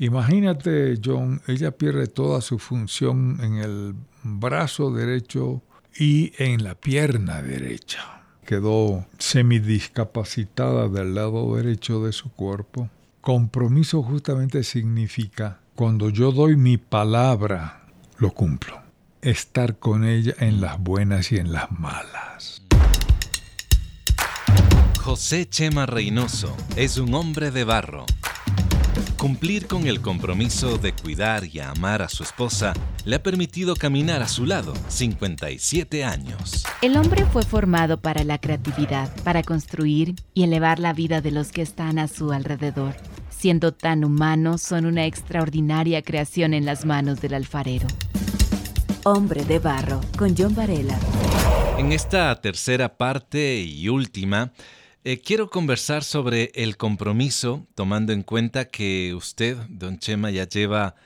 Imagínate, John, ella pierde toda su función en el brazo derecho y en la pierna derecha. Quedó semidiscapacitada del lado derecho de su cuerpo. Compromiso justamente significa cuando yo doy mi palabra, lo cumplo. Estar con ella en las buenas y en las malas. José Chema Reynoso es un hombre de barro Cumplir con el compromiso de cuidar y amar a su esposa le ha permitido caminar a su lado 57 años. El hombre fue formado para la creatividad, para construir y elevar la vida de los que están a su alrededor. Siendo tan humanos, son una extraordinaria creación en las manos del alfarero. Hombre de Barro, con John Varela. En esta tercera parte y última, eh, quiero conversar sobre el compromiso, tomando en cuenta que usted, don Chema, ya lleva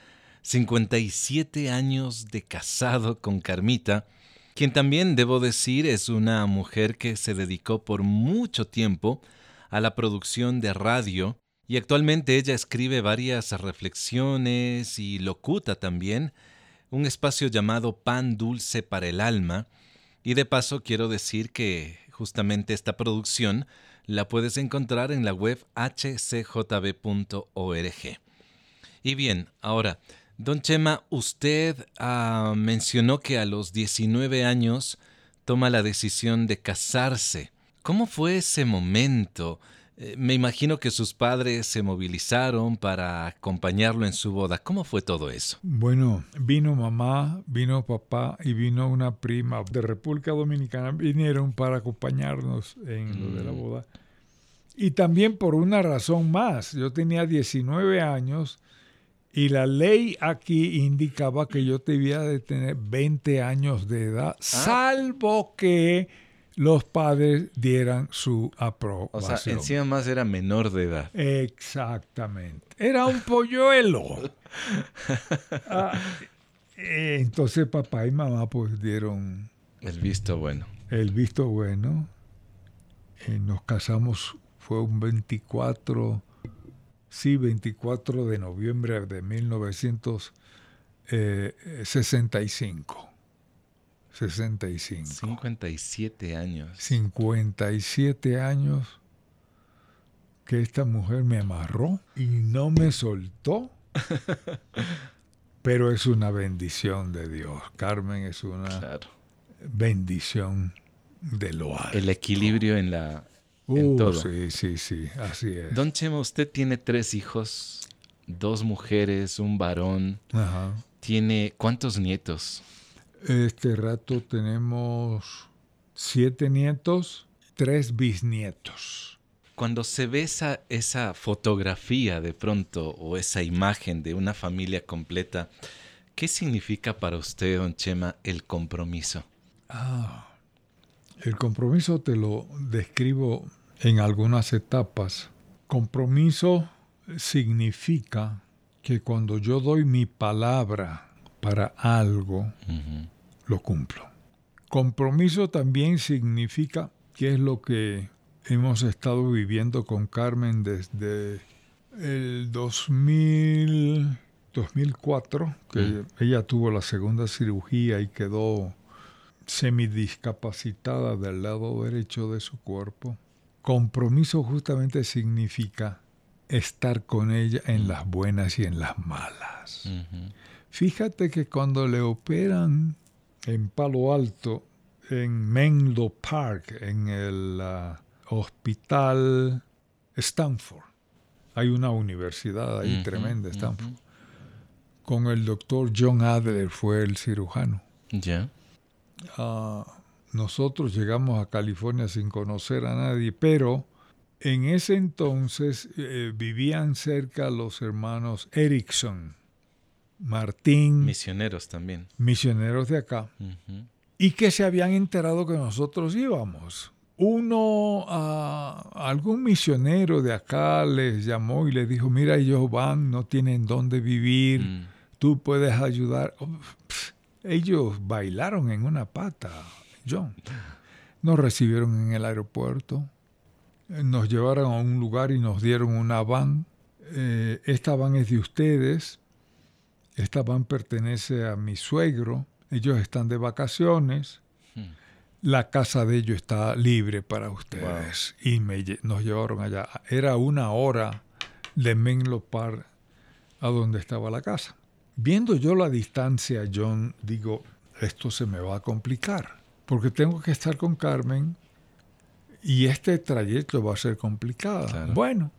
57 años de casado con Carmita, quien también, debo decir, es una mujer que se dedicó por mucho tiempo a la producción de radio y actualmente ella escribe varias reflexiones y locuta también un espacio llamado Pan Dulce para el Alma. Y de paso quiero decir que justamente esta producción la puedes encontrar en la web hcjb.org. Y bien, ahora, don Chema, usted ah, mencionó que a los 19 años toma la decisión de casarse. ¿Cómo fue ese momento? Eh, me imagino que sus padres se movilizaron para acompañarlo en su boda. ¿Cómo fue todo eso? Bueno, vino mamá, vino papá y vino una prima de República Dominicana. Vinieron para acompañarnos en lo de la mm. boda. Y también por una razón más. Yo tenía 19 años y la ley aquí indicaba que yo debía de tener 20 años de edad, ah. salvo que los padres dieran su aprobación. O sea, encima más era menor de edad. Exactamente. Era un polluelo. Ah, eh, entonces papá y mamá pues dieron... El visto bueno. El visto bueno. Y nos casamos, fue un 24, sí, 24 de noviembre de 1965. 65. 57 años. 57 años que esta mujer me amarró y no me soltó. Pero es una bendición de Dios. Carmen es una bendición de lo alto. El equilibrio en la en uh, todo. Sí, sí, sí, así es. Don Chema, usted tiene tres hijos, dos mujeres, un varón. Ajá. Tiene ¿cuántos nietos? Este rato tenemos siete nietos, tres bisnietos. Cuando se ve esa, esa fotografía de pronto o esa imagen de una familia completa, ¿qué significa para usted, don Chema, el compromiso? Ah, el compromiso te lo describo en algunas etapas. Compromiso significa que cuando yo doy mi palabra para algo, lo cumplo. Compromiso también significa que es lo que hemos estado viviendo con Carmen desde el 2000, 2004, que mm. ella tuvo la segunda cirugía y quedó semidiscapacitada del lado derecho de su cuerpo. Compromiso justamente significa estar con ella en las buenas y en las malas. Fíjate que cuando le operan en Palo Alto, en Menlo Park, en el uh, hospital Stanford. Hay una universidad ahí tremenda, Stanford. Con el doctor John Adler fue el cirujano. Ya. Ah, nosotros llegamos a California sin conocer a nadie, pero en ese entonces eh, vivían cerca los hermanos Erickson Martín. Misioneros también. Misioneros de acá. Y que se habían enterado que nosotros íbamos. Uno, algún misionero de acá les llamó y les dijo, mira, ellos van, no tienen dónde vivir, mm. tú puedes ayudar. Oh, ellos bailaron en una pata, John. Nos recibieron en el aeropuerto, nos llevaron a un lugar y nos dieron una van eh, esta van es de ustedes, esta van pertenece a mi suegro, ellos están de vacaciones, Hmm. la casa de ellos está libre para ustedes. Y me nos llevaron allá. Era una hora de Menlo Park a donde estaba la casa. Viendo yo la distancia, John, digo, esto se me va a complicar, porque tengo que estar con Carmen y este trayecto va a ser complicado. Claro. Bueno,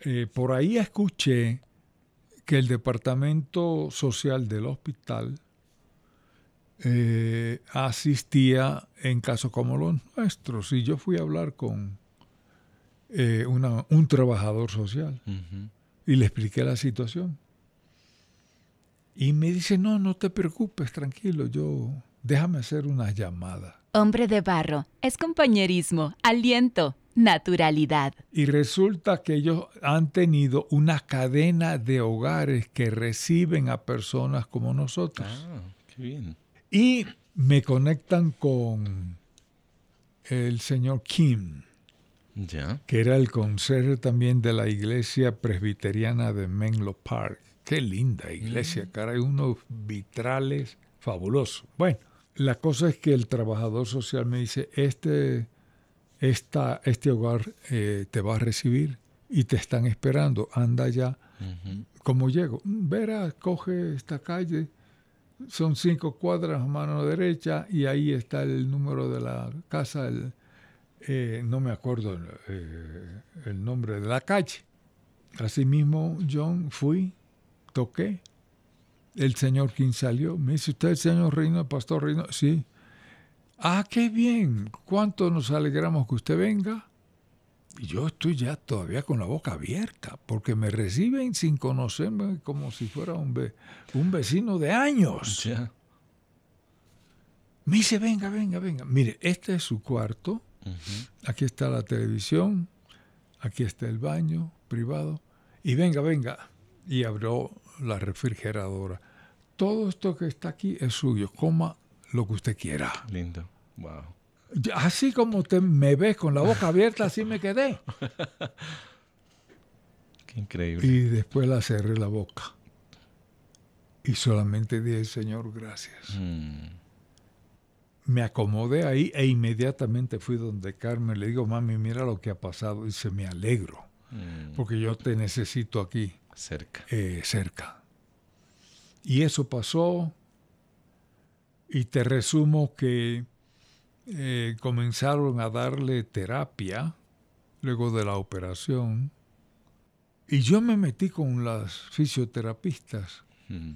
eh, por ahí escuché que el departamento social del hospital eh, asistía en casos como los nuestros. Y yo fui a hablar con eh, una- un trabajador social y le expliqué la situación. Y me dice, no, no te preocupes, tranquilo, yo déjame hacer una llamada. Hombre de barro, es compañerismo, aliento, naturalidad. Y resulta que ellos han tenido una cadena de hogares que reciben a personas como nosotros. Ah, qué bien. Y me conectan con el señor Kim, Ya. que era el conserje también de la iglesia presbiteriana de Menlo Park. Qué linda iglesia, cara, hay unos vitrales fabulosos. Bueno, la cosa es que el trabajador social me dice, este, esta, este hogar eh, te va a recibir y te están esperando, anda ya. Ujú. ¿Cómo llego? "Mm, Vera, coge esta calle, son cinco cuadras a mano derecha y ahí está el número de la casa, el, eh, no me acuerdo eh, el nombre de la calle. Asimismo, John, fui, toqué. El señor King salió. Me dice, ¿usted es el señor Reino, pastor Reino? Sí. Ah, qué bien. ¿Cuánto nos alegramos que usted venga? Y yo estoy ya todavía con la boca abierta, porque me reciben sin conocerme como si fuera un, ve- un vecino de años. Me dice, venga, venga, venga. Mire, este es su cuarto. Aquí está la televisión. Aquí está el baño privado. Y venga, venga. Y abrió la refrigeradora. Todo esto que está aquí es suyo. Coma lo que usted quiera. Lindo. Wow. Así como usted me ve con la boca abierta, así me quedé. Qué increíble. Y después la cerré la boca. Y solamente dije, Señor, gracias. Mm. Me acomodé ahí e inmediatamente fui donde Carmen. Le digo, mami, mira lo que ha pasado. Y dice, me alegro, Mm. porque yo te necesito aquí, Cerca. eh, cerca. Y eso pasó. Y te resumo que eh, comenzaron a darle terapia luego de la operación. Y yo me metí con las fisioterapistas Mm.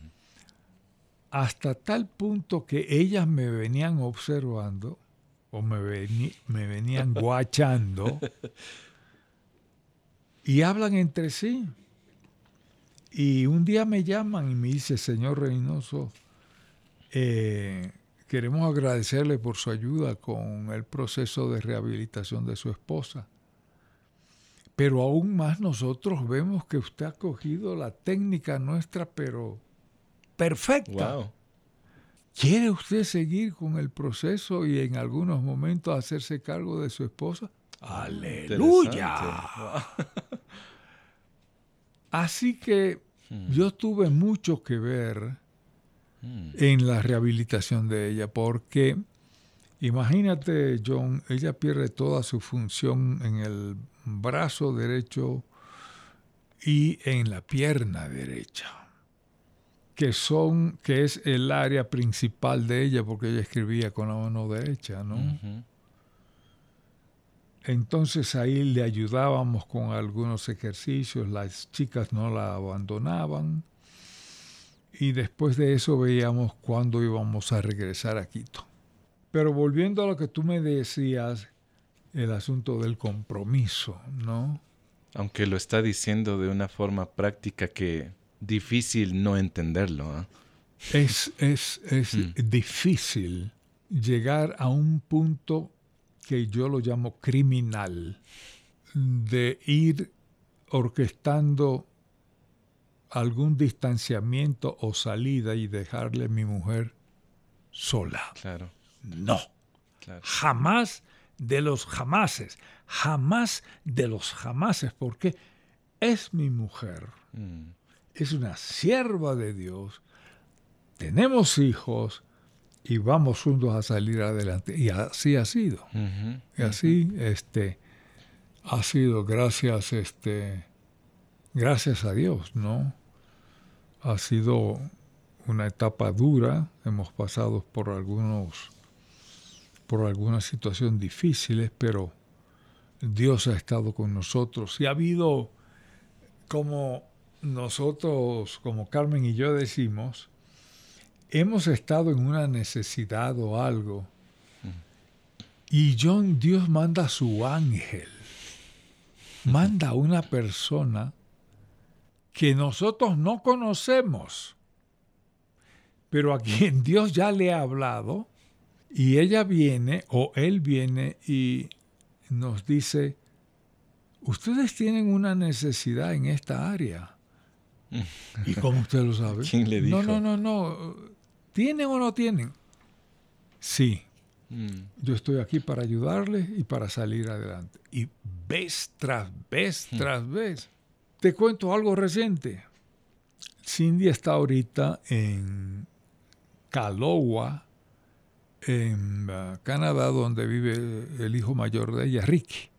hasta tal punto que ellas me venían observando o me, me venían guachando y hablan entre sí. Y un día me llaman y me dice, señor Reynoso, eh, queremos agradecerle por su ayuda con el proceso de rehabilitación de su esposa. Pero aún más nosotros vemos que usted ha cogido la técnica nuestra, pero perfecta. Wow. ¿Quiere usted seguir con el proceso y en algunos momentos hacerse cargo de su esposa? ¡Aleluya! Así que yo tuve mucho que ver Mm. en la rehabilitación de ella, porque imagínate, John, ella pierde toda su función en el brazo derecho y en la pierna derecha, que son, que es el área principal de ella, porque ella escribía con la mano derecha, ¿no? Entonces ahí le ayudábamos con algunos ejercicios, las chicas no la abandonaban y después de eso veíamos cuándo íbamos a regresar a Quito. Pero volviendo a lo que tú me decías, el asunto del compromiso, ¿no? Aunque lo está diciendo de una forma práctica que difícil no entenderlo. ¿ah? Es, es, es Mm. difícil llegar a un punto que yo lo llamo criminal, de ir orquestando algún distanciamiento o salida y dejarle a mi mujer sola. Claro, No, claro. jamás de los jamases, jamás de los jamases, porque es mi mujer, mm. es una sierva de Dios, tenemos hijos y vamos juntos a salir adelante. Y así ha sido. y así este, ha sido gracias, este, gracias a Dios, ¿no? Ha sido una etapa dura, hemos pasado por algunos por algunas situaciones difíciles, pero Dios ha estado con nosotros. Y ha habido como nosotros, como Carmen y yo decimos, hemos estado en una necesidad o algo y John, Dios manda a su ángel, manda a una persona que nosotros no conocemos pero a quien Dios ya le ha hablado, y ella viene o él viene y nos dice, ustedes tienen una necesidad en esta área. ¿Y cómo usted lo sabe? ¿Quién le dijo? No, no, no, no. ¿Tienen o no tienen? Sí. Mm. Yo estoy aquí para ayudarles y para salir adelante. Y vez tras vez mm. tras vez. Te cuento algo reciente. Cindy está ahorita en Kalowa, en uh, Canadá, donde vive el hijo mayor de ella, Ricky.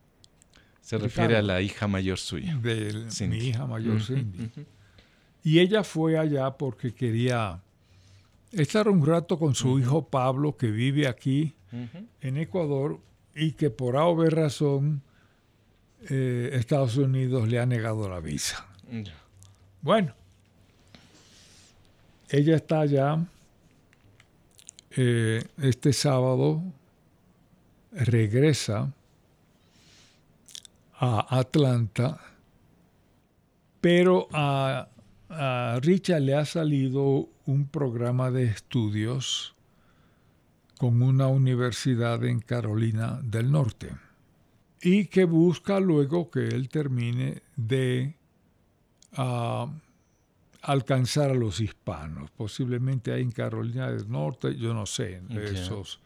Se refiere a la hija mayor suya. De mi hija mayor, Cindy. Y ella fue allá porque quería estar un rato con su hijo Pablo, que vive aquí en Ecuador y que por A o razón eh, Estados Unidos le ha negado la visa. Bueno, ella está allá eh, este sábado regresa a Atlanta, pero a, Richard le ha salido un programa de estudios con una universidad en Carolina del Norte y que busca luego que él termine de ah, alcanzar a los hispanos. Posiblemente hay en Carolina del Norte, yo no sé esos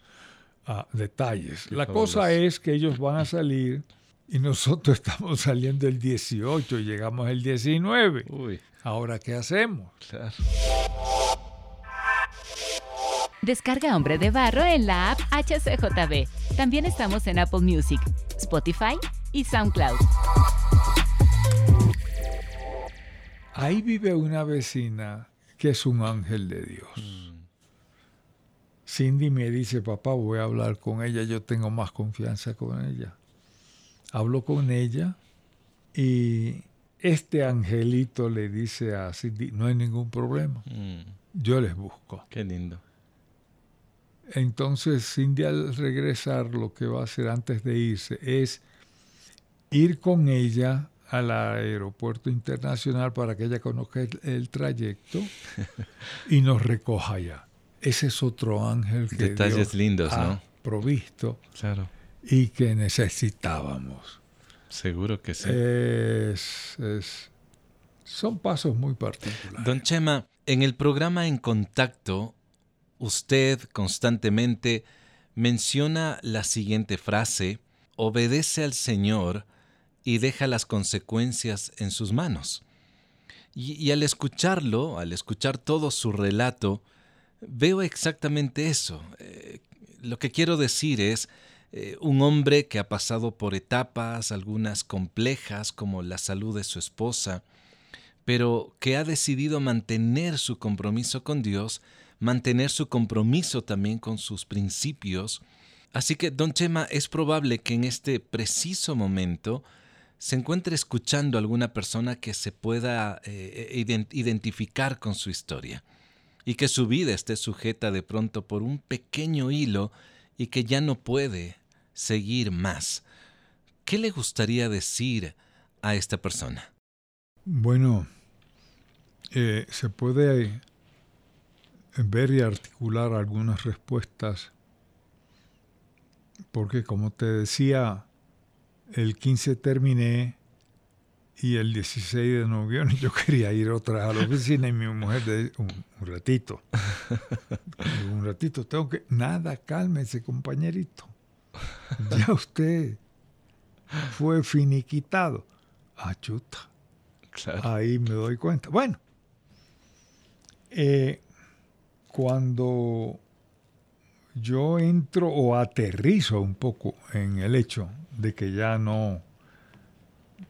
ah, detalles. La cosa es que ellos van a salir y nosotros estamos saliendo el 18 y llegamos el 19. Ahora, ¿qué hacemos? Descarga Hombre de Barro en la app HCJB. También estamos en Apple Music, Spotify y SoundCloud. Ahí vive una vecina que es un ángel de Dios. Mm. Cindy me dice, papá, voy a hablar con ella, yo tengo más confianza con ella. Hablo con ella y este angelito le dice a Cindy, no hay ningún problema, mm. yo les busco. Qué lindo. Entonces Cindy al regresar lo que va a hacer antes de irse es ir con ella al aeropuerto internacional para que ella conozca el, trayecto y nos recoja allá. Ese es otro ángel que Detalles lindos, ha provisto claro. y que necesitábamos. Seguro que sí. son pasos muy particulares. Don Chema, en el programa En Contacto, usted constantemente menciona la siguiente frase, obedece al Señor y deja las consecuencias en sus manos. Y, al escucharlo, al escuchar todo su relato, veo exactamente eso. Eh, lo que quiero decir es eh, un hombre que ha pasado por etapas, algunas complejas, como la salud de su esposa, pero que ha decidido mantener su compromiso con Dios, mantener su compromiso también con sus principios. Así que, don Chema, es probable que en este preciso momento se encuentre escuchando a alguna persona que se pueda eh, identificar con su historia y que su vida esté sujeta de pronto por un pequeño hilo y que ya no puede seguir más. ¿Qué le gustaría decir a esta persona? Bueno, eh, se puede ver y articular algunas respuestas porque como te decía, el 15 terminé y el 16 de noviembre yo quería ir otra vez a la oficina y mi mujer de un, ratito. un ratito, tengo que... Nada, cálmese, compañerito. Ya usted fue finiquitado. Achuta. ahí me doy cuenta. Bueno, eh, cuando yo entro o aterrizo un poco en el hecho de que ya no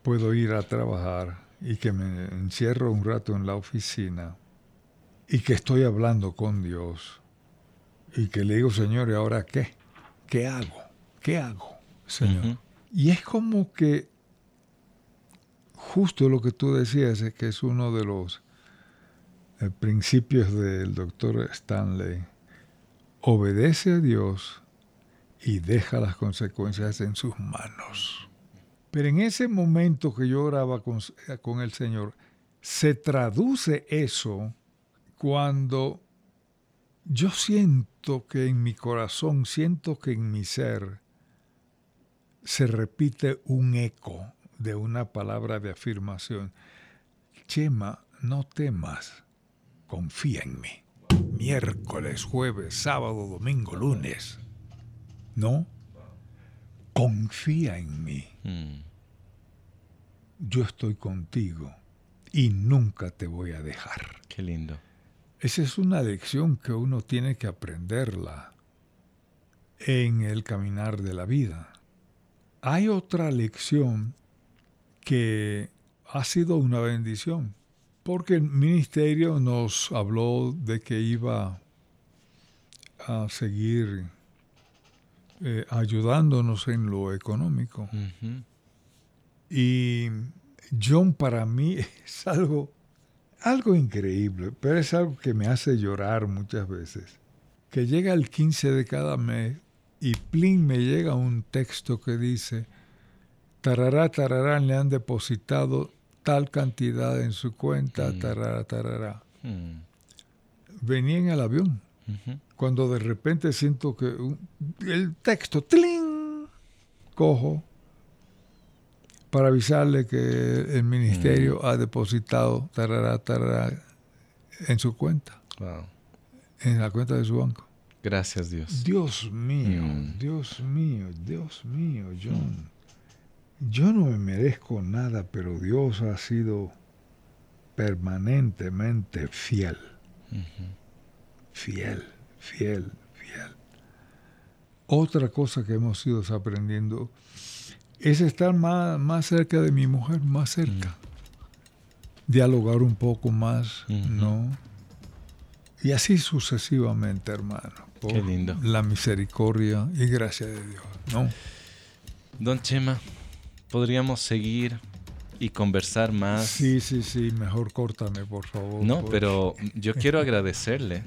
puedo ir a trabajar y que me encierro un rato en la oficina y que estoy hablando con Dios y que le digo, Señor, ¿y ahora qué? ¿Qué hago? ¿Qué hago, Señor? Y es como que justo lo que tú decías, es que es uno de los principios del doctor Stanley. Obedece a Dios y deja las consecuencias en sus manos. Pero en ese momento que yo oraba con, con el Señor, se traduce eso cuando yo siento que en mi corazón, siento que en mi ser se repite un eco de una palabra de afirmación. Chema, no temas, confía en mí. Miércoles, jueves, sábado, domingo, lunes. No, confía en mí. Mm. Yo estoy contigo y nunca te voy a dejar. Qué lindo. Esa es una lección que uno tiene que aprenderla en el caminar de la vida. Hay otra lección que ha sido una bendición, porque el ministerio nos habló de que iba a seguir eh, ayudándonos en lo económico. Y John para mí es algo, algo increíble, pero es algo que me hace llorar muchas veces. Que llega el 15 de cada mes y plin me llega un texto que dice, tarará, tarará, le han depositado tal cantidad en su cuenta, mm. tarará, tarará. Mm. Venía en el avión, cuando de repente siento que el texto, ¡tling! cojo para avisarle que el ministerio mm. ha depositado tarará, tarará, en su cuenta, en la cuenta de su banco. Gracias Dios. Dios mío, Dios mío, Dios mío, John yo no me merezco nada, pero Dios ha sido permanentemente fiel. Fiel, fiel, fiel. Otra cosa que hemos ido aprendiendo es estar más, más, cerca de mi mujer, más cerca. Dialogar un poco más, ¿no? Y así sucesivamente, hermano. Por Qué lindo. La misericordia y gracia de Dios, ¿no? Don Chema, podríamos seguir y conversar más. Sí, sí, sí, mejor córtame, por favor. No, pero yo quiero agradecerle.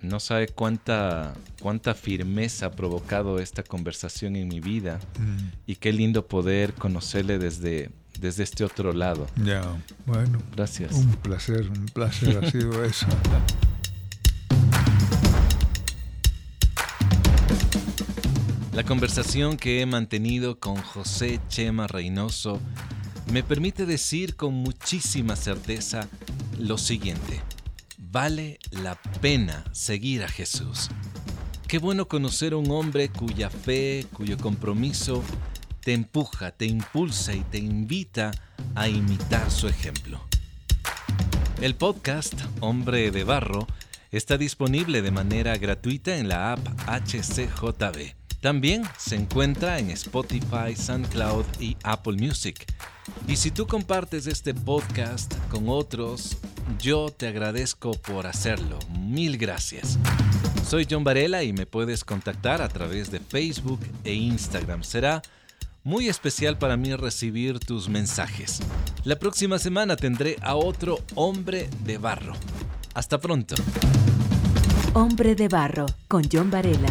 No sabe cuánta, cuánta firmeza ha provocado esta conversación en mi vida mm. y qué lindo poder conocerle desde, desde este otro lado. Ya, bueno. Gracias. Un placer, un placer ha sido eso. La conversación que he mantenido con José Chema Reynoso me permite decir con muchísima certeza lo siguiente. Vale la pena seguir a Jesús. Qué bueno conocer a un hombre cuya fe, cuyo compromiso te empuja, te impulsa y te invita a imitar su ejemplo. El podcast Hombre de Barro está disponible de manera gratuita en la app HCJB. También se encuentra en Spotify, SoundCloud y Apple Music. Y si tú compartes este podcast con otros, yo te agradezco por hacerlo. Mil gracias. Soy John Varela y me puedes contactar a través de Facebook e Instagram. Será muy especial para mí recibir tus mensajes. La próxima semana tendré a otro hombre de barro. Hasta pronto. Hombre de barro con John Varela.